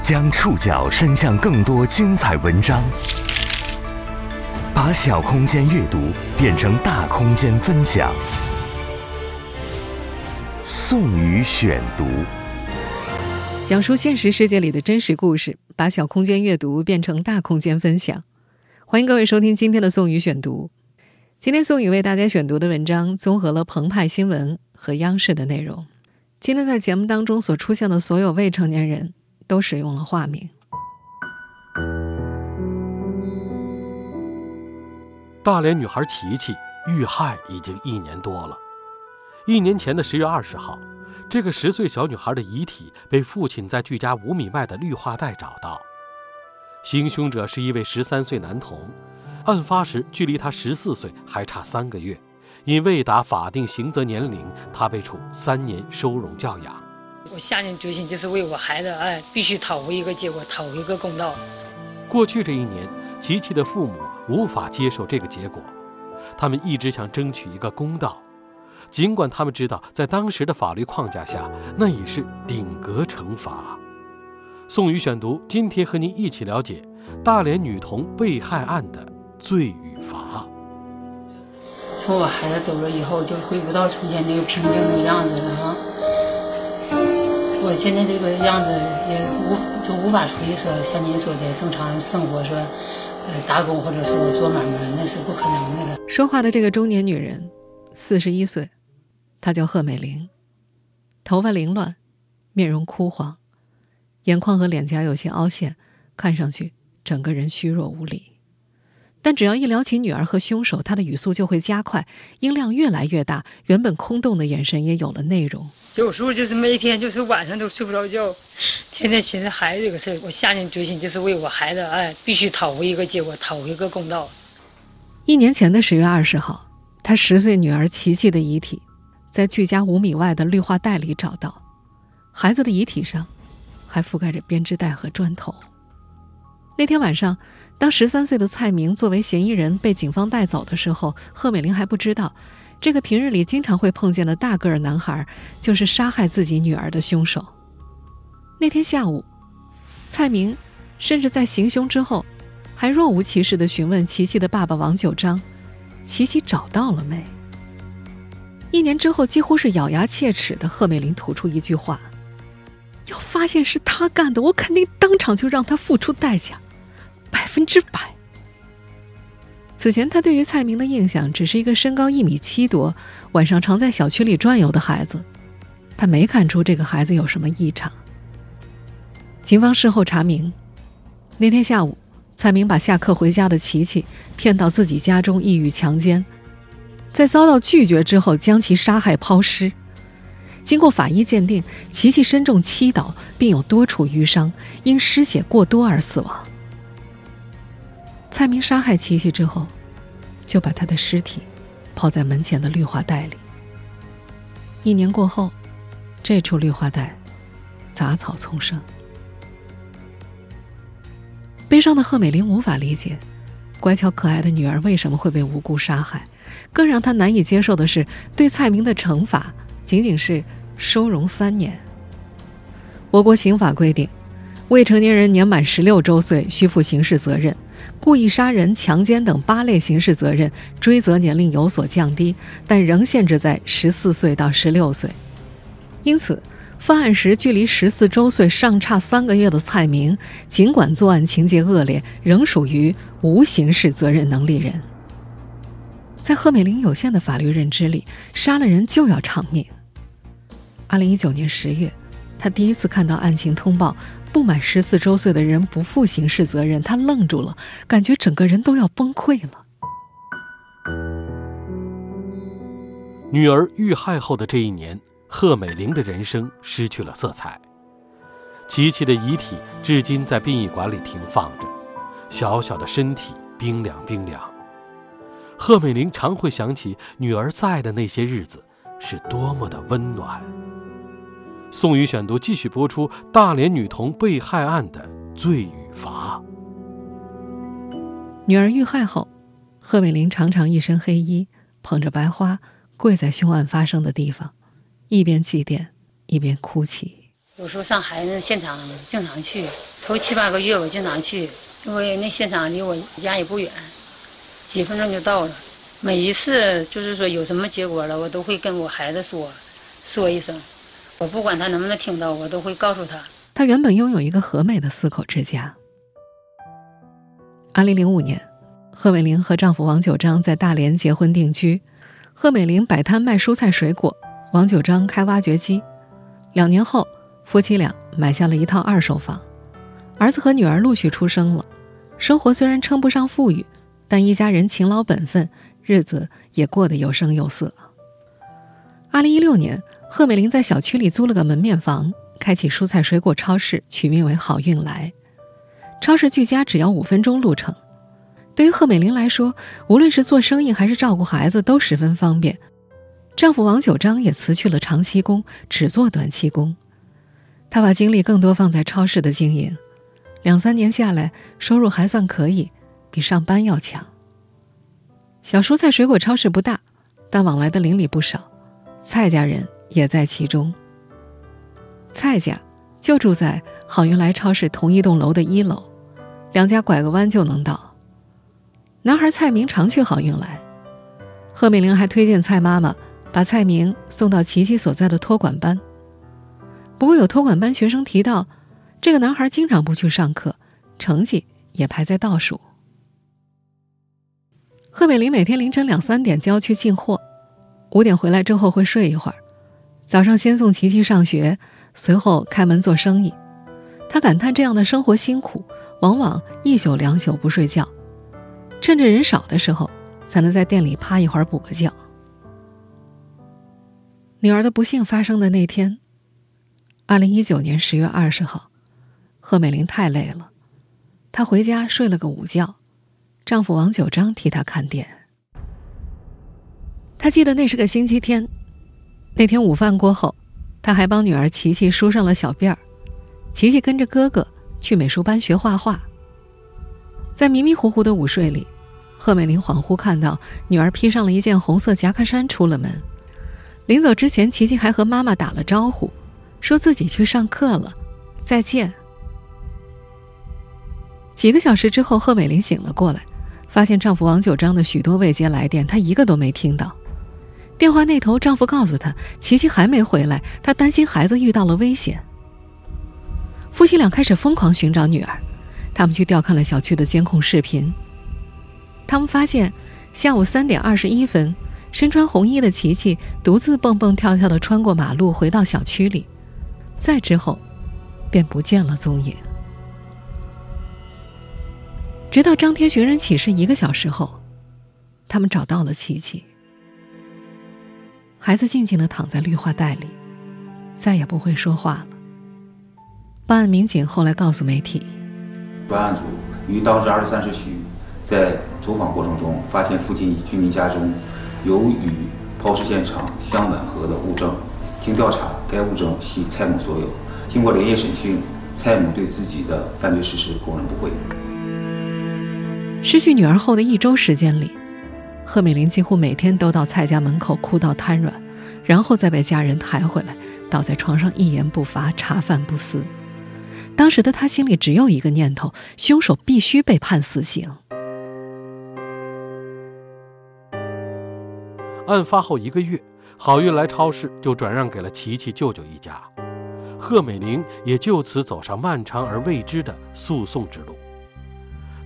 将触角伸向更多精彩文章，把小空间阅读变成大空间分享。宋宇选读，讲述现实世界里的真实故事，把小空间阅读变成大空间分享。欢迎各位收听今天的宋宇选读。今天宋宇为大家选读的文章综合了澎湃新闻和央视的内容。今天在节目当中所出现的所有未成年人。都使用了化名。大连女孩琪琪遇害已经一年多了。一年前的十月二十号，这个十岁小女孩的遗体被父亲在距家五米外的绿化带找到。行凶者是一位十三岁男童，案发时距离他十四岁还差三个月，因未达法定刑责年龄，他被处三年收容教养。我下定决心，就是为我孩子，哎，必须讨回一个结果，讨回一个公道。过去这一年，琪琪的父母无法接受这个结果，他们一直想争取一个公道，尽管他们知道，在当时的法律框架下，那已是顶格惩罚。宋宇选读，今天和您一起了解大连女童被害案的罪与罚。从我孩子走了以后，就回不到从前那个平静的样子了啊。我现在这个样子也无就无法回说像您说的正常生活，说呃打工或者是做买卖，那是不可能的了。说话的这个中年女人，四十一岁，她叫贺美玲，头发凌乱，面容枯黄，眼眶和脸颊有些凹陷，看上去整个人虚弱无力。但只要一聊起女儿和凶手，他的语速就会加快，音量越来越大，原本空洞的眼神也有了内容。有时候就是每天就是晚上都睡不着觉，天天寻思孩子这个事儿。我下定决心就是为我孩子，哎，必须讨回一个结果，讨回一个公道。一年前的十月二十号，他十岁女儿琪琪的遗体，在距家五米外的绿化带里找到，孩子的遗体上，还覆盖着编织袋和砖头。那天晚上。当十三岁的蔡明作为嫌疑人被警方带走的时候，贺美玲还不知道，这个平日里经常会碰见的大个儿男孩就是杀害自己女儿的凶手。那天下午，蔡明甚至在行凶之后，还若无其事地询问琪琪的爸爸王九章：“琪琪找到了没？”一年之后，几乎是咬牙切齿的贺美玲吐出一句话：“要发现是他干的，我肯定当场就让他付出代价。”百分之百。此前，他对于蔡明的印象只是一个身高一米七多、晚上常在小区里转悠的孩子，他没看出这个孩子有什么异常。警方事后查明，那天下午，蔡明把下课回家的琪琪骗到自己家中，意欲强奸，在遭到拒绝之后，将其杀害抛尸。经过法医鉴定，琪琪身中七刀，并有多处淤伤，因失血过多而死亡。蔡明杀害琪琪之后，就把他的尸体抛在门前的绿化带里。一年过后，这处绿化带杂草丛生。悲伤的贺美玲无法理解，乖巧可爱的女儿为什么会被无辜杀害。更让她难以接受的是，对蔡明的惩罚仅仅是收容三年。我国刑法规定，未成年人年满十六周岁需负刑事责任。故意杀人、强奸等八类刑事责任追责年龄有所降低，但仍限制在十四岁到十六岁。因此，犯案时距离十四周岁尚差三个月的蔡明，尽管作案情节恶劣，仍属于无刑事责任能力人。在贺美玲有限的法律认知里，杀了人就要偿命。二零一九年十月，她第一次看到案情通报。不满十四周岁的人不负刑事责任，他愣住了，感觉整个人都要崩溃了。女儿遇害后的这一年，贺美玲的人生失去了色彩。琪琪的遗体至今在殡仪馆里停放着，小小的身体冰凉冰凉。贺美玲常会想起女儿在的那些日子，是多么的温暖。宋宇选读继续播出大连女童被害案的罪与罚。女儿遇害后，贺美玲常常一身黑衣，捧着白花，跪在凶案发生的地方，一边祭奠，一边哭泣。有时候上孩子现场经常去，头七八个月我经常去，因为那现场离我家也不远，几分钟就到了。每一次就是说有什么结果了，我都会跟我孩子说，说一声。我不管他能不能听到，我都会告诉他。他原本拥有一个和美的四口之家。二零零五年，贺美玲和丈夫王九章在大连结婚定居。贺美玲摆摊卖蔬菜水果，王九章开挖掘机。两年后，夫妻俩买下了一套二手房，儿子和女儿陆续出生了。生活虽然称不上富裕，但一家人勤劳本分，日子也过得有声有色。二零一六年。贺美玲在小区里租了个门面房，开启蔬菜水果超市，取名为“好运来”。超市距家只要五分钟路程，对于贺美玲来说，无论是做生意还是照顾孩子都十分方便。丈夫王九章也辞去了长期工，只做短期工。他把精力更多放在超市的经营，两三年下来，收入还算可以，比上班要强。小蔬菜水果超市不大，但往来的邻里不少，蔡家人。也在其中。蔡家就住在好运来超市同一栋楼的一楼，两家拐个弯就能到。男孩蔡明常去好运来，贺美玲还推荐蔡妈妈把蔡明送到琪琪所在的托管班。不过有托管班学生提到，这个男孩经常不去上课，成绩也排在倒数。贺美玲每天凌晨两三点就要去进货，五点回来之后会睡一会儿。早上先送琪琪上学，随后开门做生意。他感叹这样的生活辛苦，往往一宿两宿不睡觉，趁着人少的时候，才能在店里趴一会儿补个觉。女儿的不幸发生的那天，二零一九年十月二十号，贺美玲太累了，她回家睡了个午觉，丈夫王九章替她看店。她记得那是个星期天。那天午饭过后，他还帮女儿琪琪梳上了小辫儿。琪琪跟着哥哥去美术班学画画。在迷迷糊糊的午睡里，贺美玲恍惚看到女儿披上了一件红色夹克衫出了门。临走之前，琪琪还和妈妈打了招呼，说自己去上课了，再见。几个小时之后，贺美玲醒了过来，发现丈夫王九章的许多未接来电，她一个都没听到。电话那头，丈夫告诉她，琪琪还没回来，她担心孩子遇到了危险。夫妻俩开始疯狂寻找女儿，他们去调看了小区的监控视频。他们发现，下午三点二十一分，身穿红衣的琪琪独自蹦蹦跳跳的穿过马路，回到小区里，再之后，便不见了踪影。直到张贴寻人启事一个小时后，他们找到了琪琪。孩子静静地躺在绿化带里，再也不会说话了。办案民警后来告诉媒体，专案组于当日二十三时许，在走访过程中发现附近居民家中有与抛尸现场相吻合的物证。经调查，该物证系蔡某所有。经过连夜审讯，蔡某对自己的犯罪事实供认不讳。失去女儿后的一周时间里。贺美玲几乎每天都到蔡家门口哭到瘫软，然后再被家人抬回来，倒在床上一言不发，茶饭不思。当时的她心里只有一个念头：凶手必须被判死刑。案发后一个月，好运来超市就转让给了琪琪舅舅一家，贺美玲也就此走上漫长而未知的诉讼之路。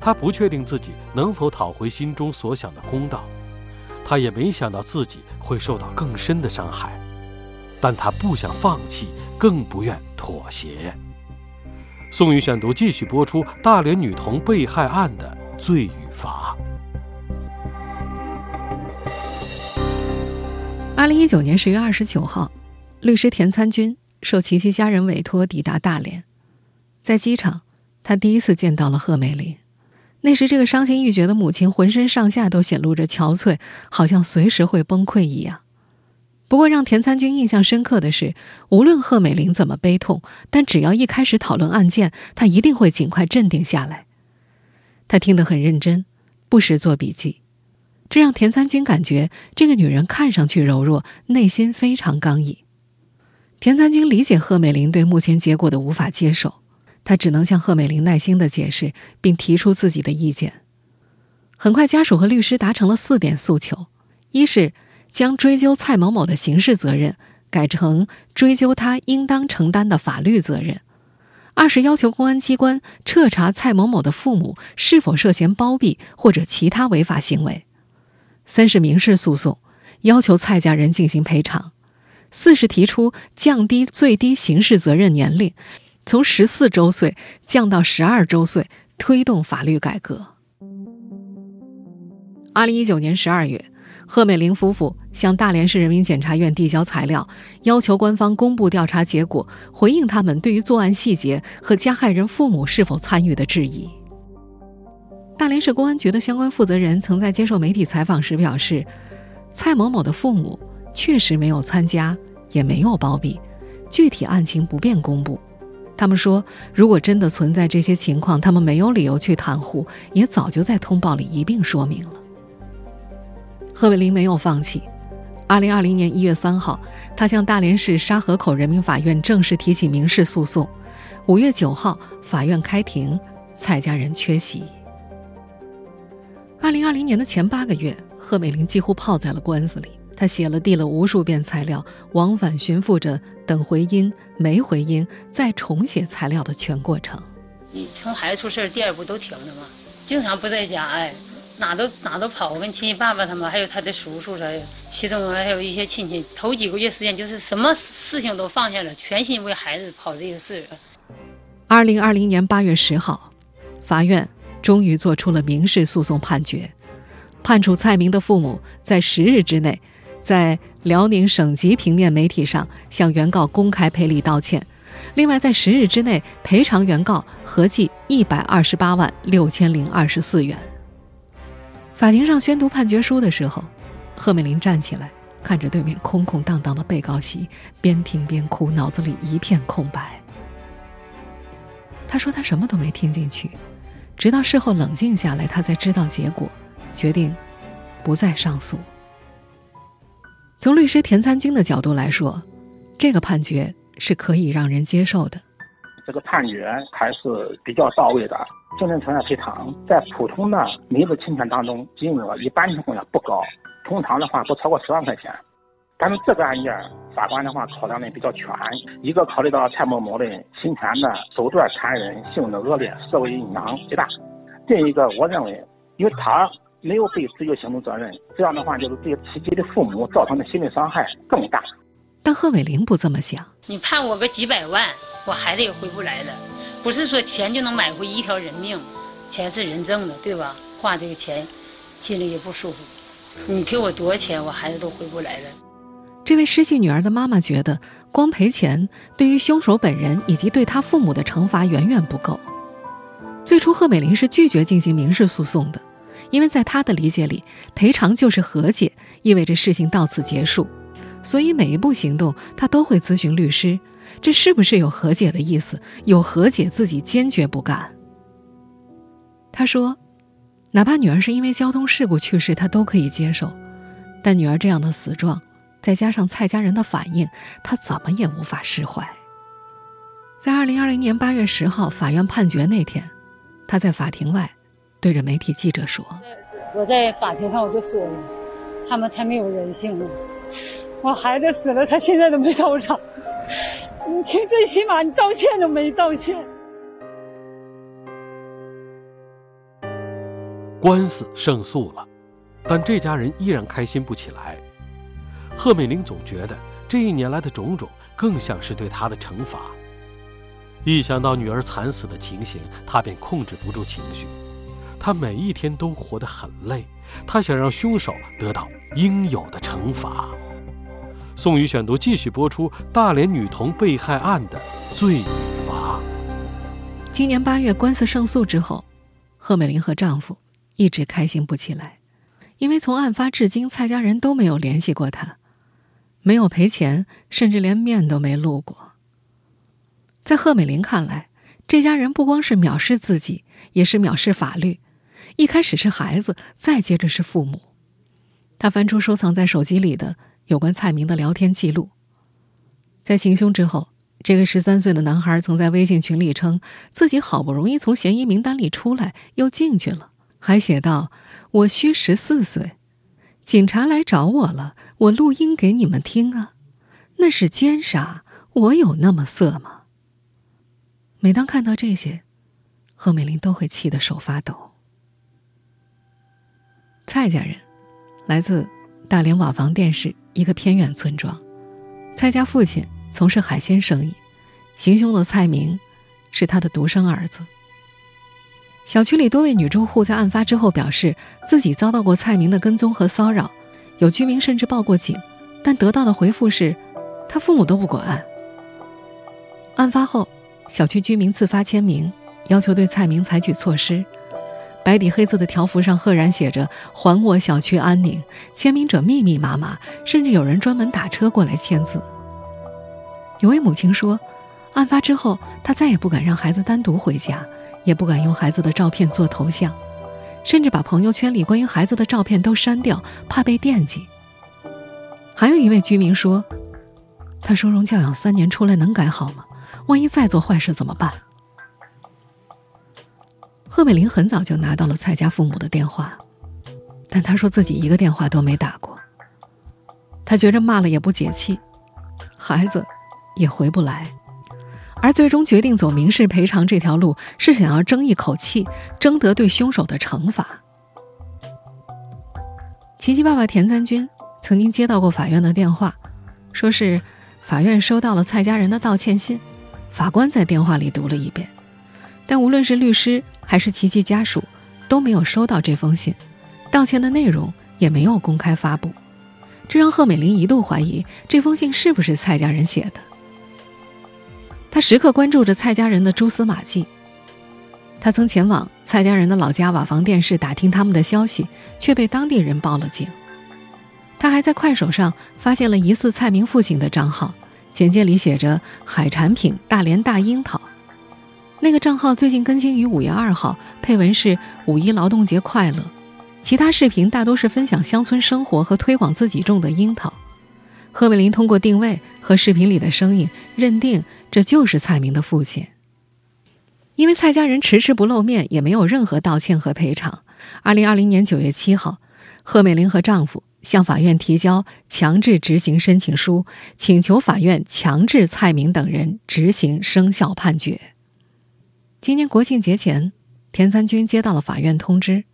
他不确定自己能否讨回心中所想的公道，他也没想到自己会受到更深的伤害，但他不想放弃，更不愿妥协。宋宇选读继续播出大连女童被害案的罪与罚。二零一九年十月二十九号，律师田参军受琪琪家人委托抵达大连，在机场，他第一次见到了贺美玲。那时，这个伤心欲绝的母亲浑身上下都显露着憔悴，好像随时会崩溃一样。不过，让田参军印象深刻的是，无论贺美玲怎么悲痛，但只要一开始讨论案件，他一定会尽快镇定下来。他听得很认真，不时做笔记，这让田参军感觉这个女人看上去柔弱，内心非常刚毅。田参军理解贺美玲对目前结果的无法接受，他只能向贺美玲耐心的解释，并提出自己的意见。很快，家属和律师达成了四点诉求：一是将追究蔡某某的刑事责任改成追究他应当承担的法律责任；二是要求公安机关彻查蔡某某的父母是否涉嫌包庇或者其他违法行为；三是民事诉讼，要求蔡家人进行赔偿；四是提出降低最低刑事责任年龄，从十四周岁降到十二周岁，推动法律改革。二零一九年十二月，贺美玲夫妇向大连市人民检察院递交材料，要求官方公布调查结果，回应他们对于作案细节和加害人父母是否参与的质疑。大连市公安局的相关负责人曾在接受媒体采访时表示，蔡某某的父母确实没有参加，也没有包庇，具体案情不便公布。他们说，如果真的存在这些情况，他们没有理由去袒护，也早就在通报里一并说明了。贺美玲没有放弃。二零二零年一月三号，她向大连市沙河口人民法院正式提起民事诉讼。五月九号，法院开庭，蔡家人缺席。二零二零年的前八个月，贺美玲几乎泡在了官司里。她写了递了无数遍材料，往返寻复着等回音、没回音、再重写材料的全过程。你从孩子出事第二步都停了吗？经常不在家，哎。哪都哪都跑，我跟亲戚爸爸他们，还有他的叔叔啥的，其中还有一些亲戚，头几个月时间就是什么事情都放下了，全心为孩子跑这个事二零二零年八月十号，法院终于作出了民事诉讼判决，判处蔡明的父母在十日之内，在辽宁省级平面媒体上向原告公开赔礼道歉，另外在十日之内赔偿原告合计一百二十八万六千零二十四元。法庭上宣读判决书的时候，贺美玲站起来，看着对面空空荡荡的被告席，边听边哭，脑子里一片空白。她说她什么都没听进去，直到事后冷静下来，她才知道结果，决定不再上诉。从律师田参军的角度来说，这个判决是可以让人接受的。这个判决还是比较到位的。精神损害赔偿在普通的民事侵权当中，金额一般情况下不高，通常的话不超过十万块钱。但是这个案件，法官的话考量的比较全，一个考虑到蔡某某的侵权的手段残忍、性质恶劣、社会影响极大；另一个，我认为，因为他没有被追究刑事责任，这样的话就是对其己的父母造成的心理伤害更大。但贺美玲不这么想，你判我个几百万，我孩子也回不来了。不是说钱就能买回一条人命，钱是人挣的，对吧？花这个钱，心里也不舒服。你给我多少钱，我孩子都回不来了。这位失去女儿的妈妈觉得，光赔钱对于凶手本人以及对他父母的惩罚远远不够。最初，贺美玲是拒绝进行民事诉讼的，因为在他的理解里，赔偿就是和解，意味着事情到此结束。所以每一步行动，他都会咨询律师。这是不是有和解的意思？有和解，自己坚决不干。他说：“哪怕女儿是因为交通事故去世，他都可以接受。但女儿这样的死状，再加上蔡家人的反应，他怎么也无法释怀。”在二零二零年八月十号法院判决那天，他在法庭外对着媒体记者说：“我在法庭上我就说了，他们太没有人性了。我孩子死了，他现在都没到场。”你最起码你道歉都没道歉。官司胜诉了，但这家人依然开心不起来。贺美玲总觉得这一年来的种种更像是对她的惩罚。一想到女儿惨死的情形，她便控制不住情绪。他每一天都活得很累，他想让凶手得到应有的惩罚。宋宇选读继续播出大连女童被害案的罪与罚。今年八月，官司胜诉之后，贺美玲和丈夫一直开心不起来，因为从案发至今，蔡家人都没有联系过她，没有赔钱，甚至连面都没露过。在贺美玲看来，这家人不光是藐视自己，也是藐视法律。一开始是孩子，再接着是父母。他翻出收藏在手机里的。有关蔡明的聊天记录，在行凶之后，这个十三岁的男孩曾在微信群里称自己好不容易从嫌疑名单里出来，又进去了，还写道：“我虚十四岁，警察来找我了，我录音给你们听啊，那是奸杀，我有那么色吗？”每当看到这些，贺美玲都会气得手发抖。蔡家人来自大连瓦房店市一个偏远村庄，蔡家父亲从事海鲜生意，行凶的蔡明是他的独生儿子。小区里多位女住户在案发之后表示，自己遭到过蔡明的跟踪和骚扰，有居民甚至报过警，但得到的回复是，他父母都不管。案发后，小区居民自发签名，要求对蔡明采取措施。白底黑字的条幅上赫然写着“还我小区安宁”，签名者密密麻麻，甚至有人专门打车过来签字。有位母亲说，案发之后，她再也不敢让孩子单独回家，也不敢用孩子的照片做头像，甚至把朋友圈里关于孩子的照片都删掉，怕被惦记。还有一位居民说，他收容教养三年出来能改好吗？万一再做坏事怎么办？贺美玲很早就拿到了蔡家父母的电话，但她说自己一个电话都没打过。她觉着骂了也不解气，孩子也回不来，而最终决定走民事赔偿这条路，是想要争一口气，争得对凶手的惩罚。琪琪爸爸田三军曾经接到过法院的电话，说是法院收到了蔡家人的道歉信，法官在电话里读了一遍。但无论是律师还是琪琪家属，都没有收到这封信，道歉的内容也没有公开发布，这让贺美玲一度怀疑这封信是不是蔡家人写的。她时刻关注着蔡家人的蛛丝马迹，她曾前往蔡家人的老家瓦房店市打听他们的消息，却被当地人报了警。她还在快手上发现了疑似蔡明父亲的账号，简介里写着“海产品大连大樱桃”。那个账号最近更新于五月二号，配文是“五一劳动节快乐”，其他视频大多是分享乡村生活和推广自己种的樱桃。贺美玲通过定位和视频里的声音，认定这就是蔡明的父亲。因为蔡家人迟迟不露面，也没有任何道歉和赔偿。二零二零年九月七号，贺美玲和丈夫向法院提交强制执行申请书，请求法院强制蔡明等人执行生效判决。今年国庆节前，田三军接到了法院通知，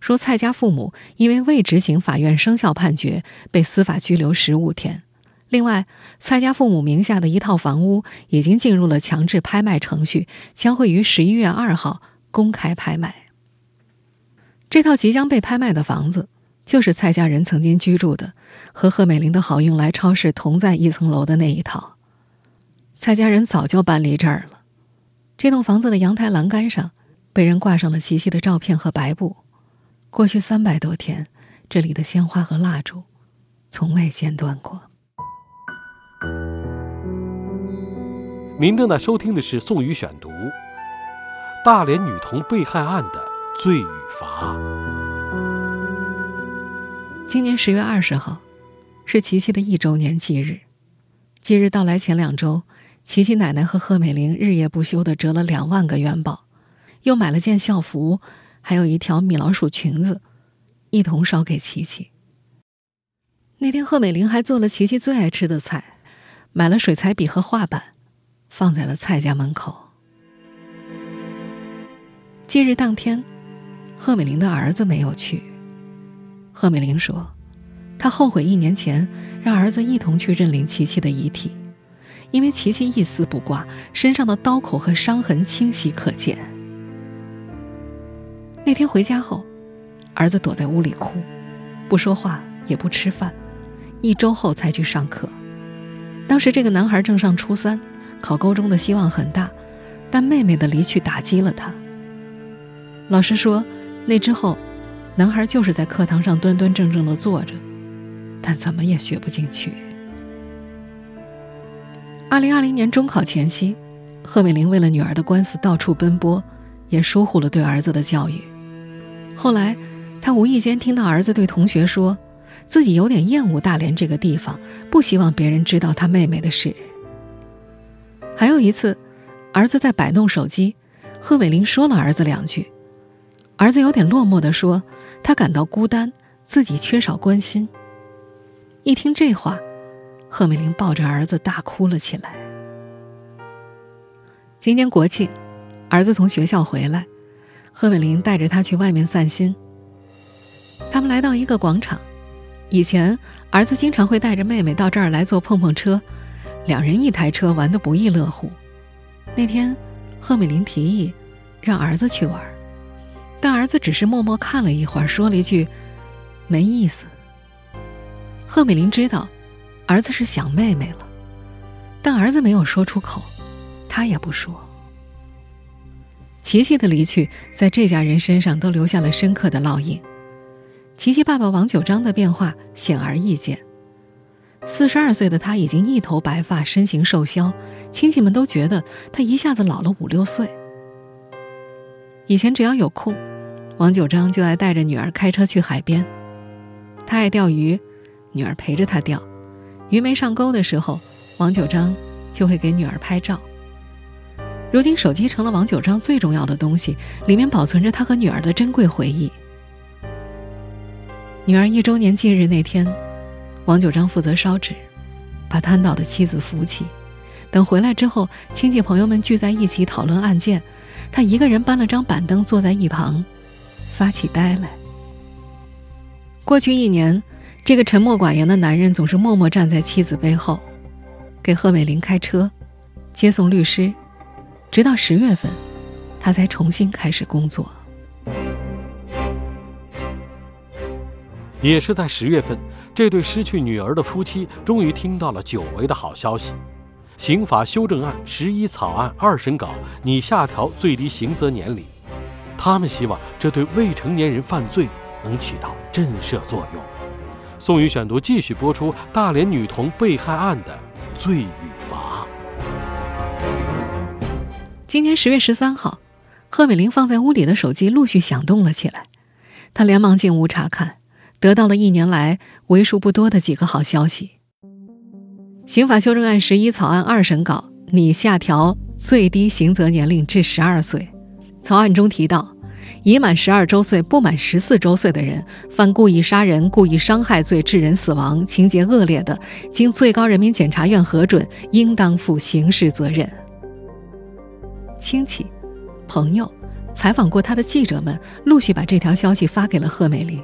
说蔡家父母因为未执行法院生效判决，被司法拘留十五天。另外，蔡家父母名下的一套房屋已经进入了强制拍卖程序，将会于十一月二号公开拍卖。这套即将被拍卖的房子，就是蔡家人曾经居住的，和贺美玲的好运来超市同在一层楼的那一套。蔡家人早就搬离这儿了。这栋房子的阳台栏杆上，被人挂上了琪琪的照片和白布。过去三百多天，这里的鲜花和蜡烛，从未间断过。您正在收听的是宋宇选读《大连女童被害案的罪与罚》。今年十月二十号，是琪琪的一周年忌日。忌日到来前两周。琪琪奶奶和贺美玲日夜不休地折了两万个元宝，又买了件校服，还有一条米老鼠裙子，一同烧给琪琪。那天，贺美玲还做了琪琪最爱吃的菜，买了水彩笔和画板，放在了蔡家门口。忌日当天，贺美玲的儿子没有去。贺美玲说：“她后悔一年前让儿子一同去认领琪琪的遗体。”因为琪琪一丝不挂，身上的刀口和伤痕清晰可见。那天回家后，儿子躲在屋里哭，不说话也不吃饭，一周后才去上课。当时这个男孩正上初三，考高中的希望很大，但妹妹的离去打击了他。老师说，那之后，男孩就是在课堂上端端正正的坐着，但怎么也学不进去。二零二零年中考前夕，贺美玲为了女儿的官司到处奔波，也疏忽了对儿子的教育。后来，她无意间听到儿子对同学说，自己有点厌恶大连这个地方，不希望别人知道他妹妹的事。还有一次，儿子在摆弄手机，贺美玲说了儿子两句，儿子有点落寞地说：“他感到孤单，自己缺少关心。”一听这话，贺美玲抱着儿子大哭了起来。今年国庆，儿子从学校回来，贺美玲带着他去外面散心。他们来到一个广场，以前儿子经常会带着妹妹到这儿来坐碰碰车。两人一台车玩得不亦乐乎。那天，贺美玲提议让儿子去玩，但儿子只是默默看了一会儿，说了一句“没意思”。贺美玲知道儿子是想妹妹了，但儿子没有说出口，他也不说。琪琪的离去在这家人身上都留下了深刻的烙印。琪琪爸爸王九章的变化显而易见。四十二岁的他已经一头白发，身形瘦削，亲戚们都觉得他一下子老了五六岁。以前只要有空，王九章就爱带着女儿开车去海边。他爱钓鱼，女儿陪着他钓。鱼没上钩的时候，王九章就会给女儿拍照。如今手机成了王九章最重要的东西，里面保存着他和女儿的珍贵回忆。女儿一周年忌日那天。王九章负责烧纸，把瘫倒的妻子扶起。等回来之后，亲戚朋友们聚在一起讨论案件，他一个人搬了张板凳坐在一旁，发起呆来。过去一年，这个沉默寡言的男人总是默默站在妻子背后，给贺美玲开车，接送律师，直到十月份，他才重新开始工作。也是在十月份。这对失去女儿的夫妻终于听到了久违的好消息：刑法修正案十一草案二审稿拟下调最低刑责年龄。他们希望这对未成年人犯罪能起到震慑作用。宋宇选读继续播出大连女童被害案的罪与罚。今年十月十三号，贺美玲放在屋里的手机陆续响动了起来，她连忙进屋查看。得到了一年来为数不多的几个好消息。刑法修正案十一草案二审稿拟下调最低刑责年龄至十二岁。草案中提到，已满十二周岁不满十四周岁的人犯故意杀人、故意伤害罪致人死亡，情节恶劣的，经最高人民检察院核准，应当负刑事责任。亲戚、朋友、采访过他的记者们陆续把这条消息发给了贺美玲。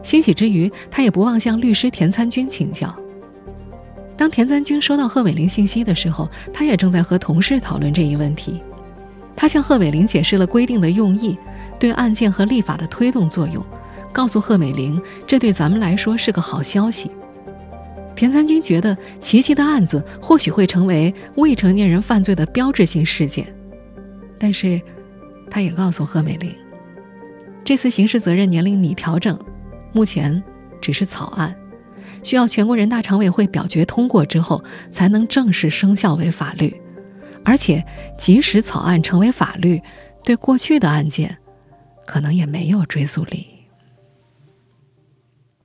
欣喜之余，他也不忘向律师田参军请教。当田参军收到贺美玲信息的时候，他也正在和同事讨论这一问题。他向贺美玲解释了规定的用意，对案件和立法的推动作用，告诉贺美玲，这对咱们来说是个好消息。田参军觉得，琪琪的案子或许会成为未成年人犯罪的标志性事件，但是，他也告诉贺美玲，这次刑事责任年龄拟调整。目前只是草案，需要全国人大常委会表决通过之后，才能正式生效为法律。而且，即使草案成为法律，对过去的案件，可能也没有追诉力。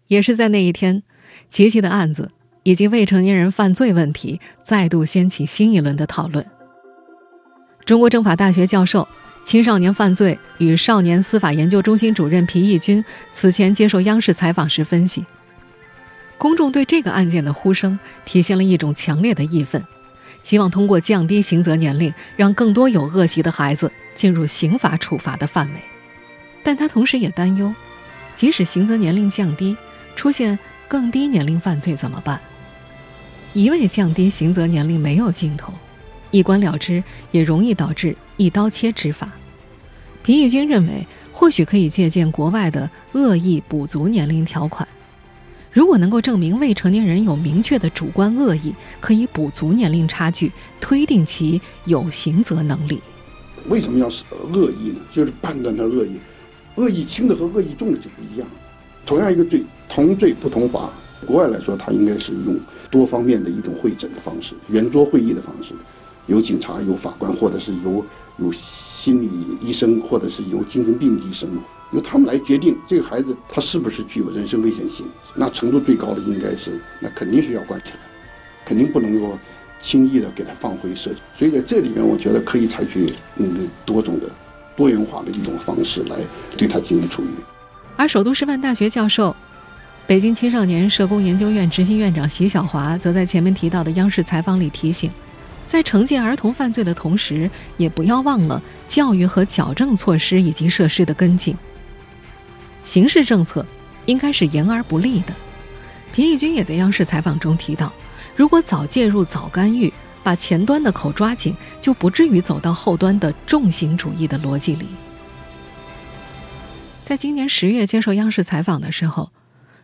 也是在那一天，琪琪的案子以及未成年人犯罪问题再度掀起新一轮的讨论。中国政法大学教授。青少年犯罪与少年司法研究中心主任皮义军此前接受央视采访时分析，公众对这个案件的呼声体现了一种强烈的义愤，希望通过降低刑责年龄，让更多有恶习的孩子进入刑法处罚的范围。但他同时也担忧，即使刑责年龄降低，出现更低年龄犯罪怎么办？一味降低刑责年龄没有尽头。一关了之也容易导致一刀切执法。皮义军认为，或许可以借鉴国外的恶意补足年龄条款。如果能够证明未成年人有明确的主观恶意，可以补足年龄差距，推定其有刑责能力。为什么要是恶意呢？就是判断他恶意，恶意轻的和恶意重的就不一样。同样一个罪，同罪不同罚。国外来说，他应该是用多方面的一种会诊的方式，圆桌会议的方式。有警察、有法官，或者是由有心理医生，或者是由精神病医生，由他们来决定这个孩子他是不是具有人身危险性。那程度最高的应该是，那肯定是要关起来，肯定不能够轻易的给他放回社区。所以在这里面，我觉得可以采取嗯多种的多元化的一种方式来对他进行处理。而首都师范大学教授、北京青少年社工研究院执行院长席晓华，则在前面提到的央视采访里提醒，在惩戒儿童犯罪的同时，也不要忘了教育和矫正措施以及设施的跟进。刑事政策应该是严而不厉的。皮义军也在央视采访中提到，如果早介入、早干预，把前端的口抓紧，就不至于走到后端的重刑主义的逻辑里。在今年十月接受央视采访的时候，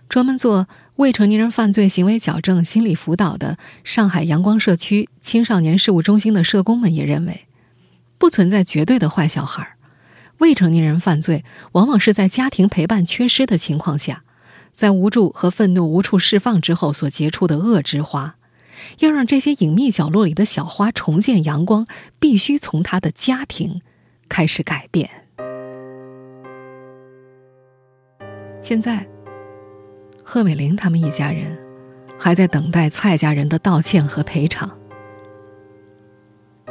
专门做未成年人犯罪行为矫正心理辅导的上海阳光社区青少年事务中心的社工们也认为，不存在绝对的坏小孩。未成年人犯罪，往往是在家庭陪伴缺失的情况下，在无助和愤怒无处释放之后所结出的恶之花。要让这些隐秘角落里的小花重见阳光，必须从他的家庭开始改变。现在，贺美玲他们一家人还在等待蔡家人的道歉和赔偿。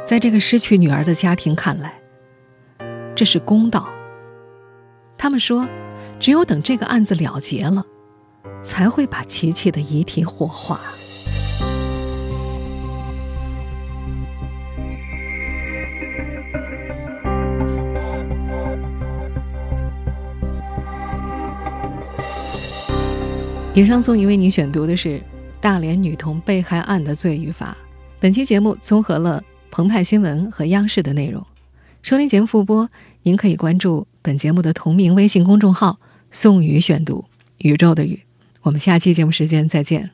在这个失去女儿的家庭看来，这是公道。他们说，只有等这个案子了结了，才会把琪琪的遗体火化。以上宋宇为您选读的是大连女童被害案的罪与罚。本期节目综合了澎湃新闻和央视的内容。收听节目复播，您可以关注本节目的同名微信公众号“宋宇选读”，宇宙的宇。我们下期节目时间再见。